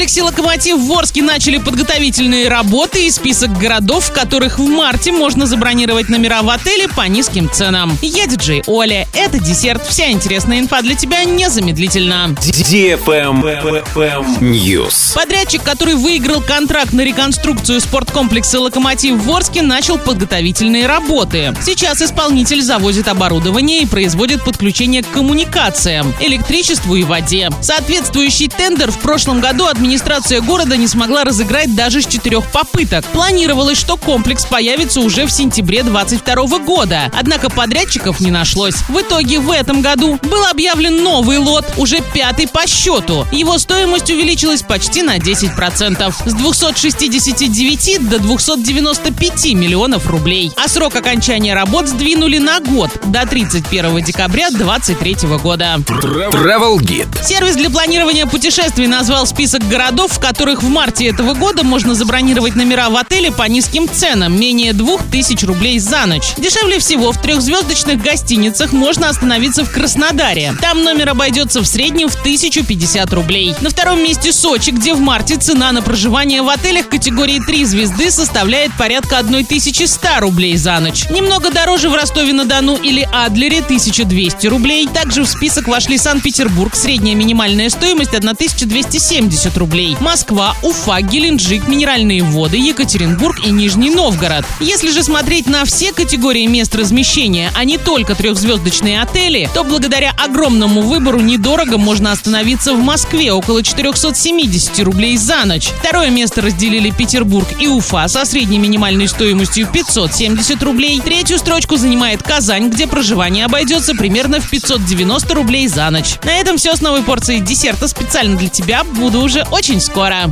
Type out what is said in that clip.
комплексе «Локомотив» в Ворске начали подготовительные работы и список городов, в которых в марте можно забронировать номера в отеле по низким ценам. Я диджей Оля. Это десерт. Вся интересная инфа для тебя незамедлительно. News. Подрядчик, который выиграл контракт на реконструкцию спорткомплекса «Локомотив» в Ворске, начал подготовительные работы. Сейчас исполнитель завозит оборудование и производит подключение к коммуникациям, электричеству и воде. Соответствующий тендер в прошлом году администрация города не смогла разыграть даже с четырех попыток. Планировалось, что комплекс появится уже в сентябре 2022 года. Однако подрядчиков не нашлось. В итоге в этом году был объявлен новый лот, уже пятый по счету. Его стоимость увеличилась почти на 10%. С 269 до 295 миллионов рублей. А срок окончания работ сдвинули на год, до 31 декабря 2023 года. Travel Guide. Сервис для планирования путешествий назвал список городов, в которых в марте этого года можно забронировать номера в отеле по низким ценам, менее 2000 рублей за ночь. Дешевле всего в трехзвездочных гостиницах можно остановиться в Краснодаре. Там номер обойдется в среднем в 1050 рублей. На втором месте Сочи, где в марте цена на проживание в отелях категории 3 звезды составляет порядка 1100 рублей за ночь. Немного дороже в Ростове-на-Дону или Адлере 1200 рублей. Также в список вошли Санкт-Петербург, средняя минимальная стоимость 1270 рублей. Москва, Уфа, Геленджик, Минеральные воды, Екатеринбург и Нижний Новгород. Если же смотреть на все категории мест размещения, а не только трехзвездочные отели, то благодаря огромному выбору недорого можно остановиться в Москве около 470 рублей за ночь. Второе место разделили Петербург и Уфа со средней минимальной стоимостью 570 рублей. Третью строчку занимает Казань, где проживание обойдется примерно в 590 рублей за ночь. На этом все с новой порцией десерта специально для тебя. Буду уже очень скоро.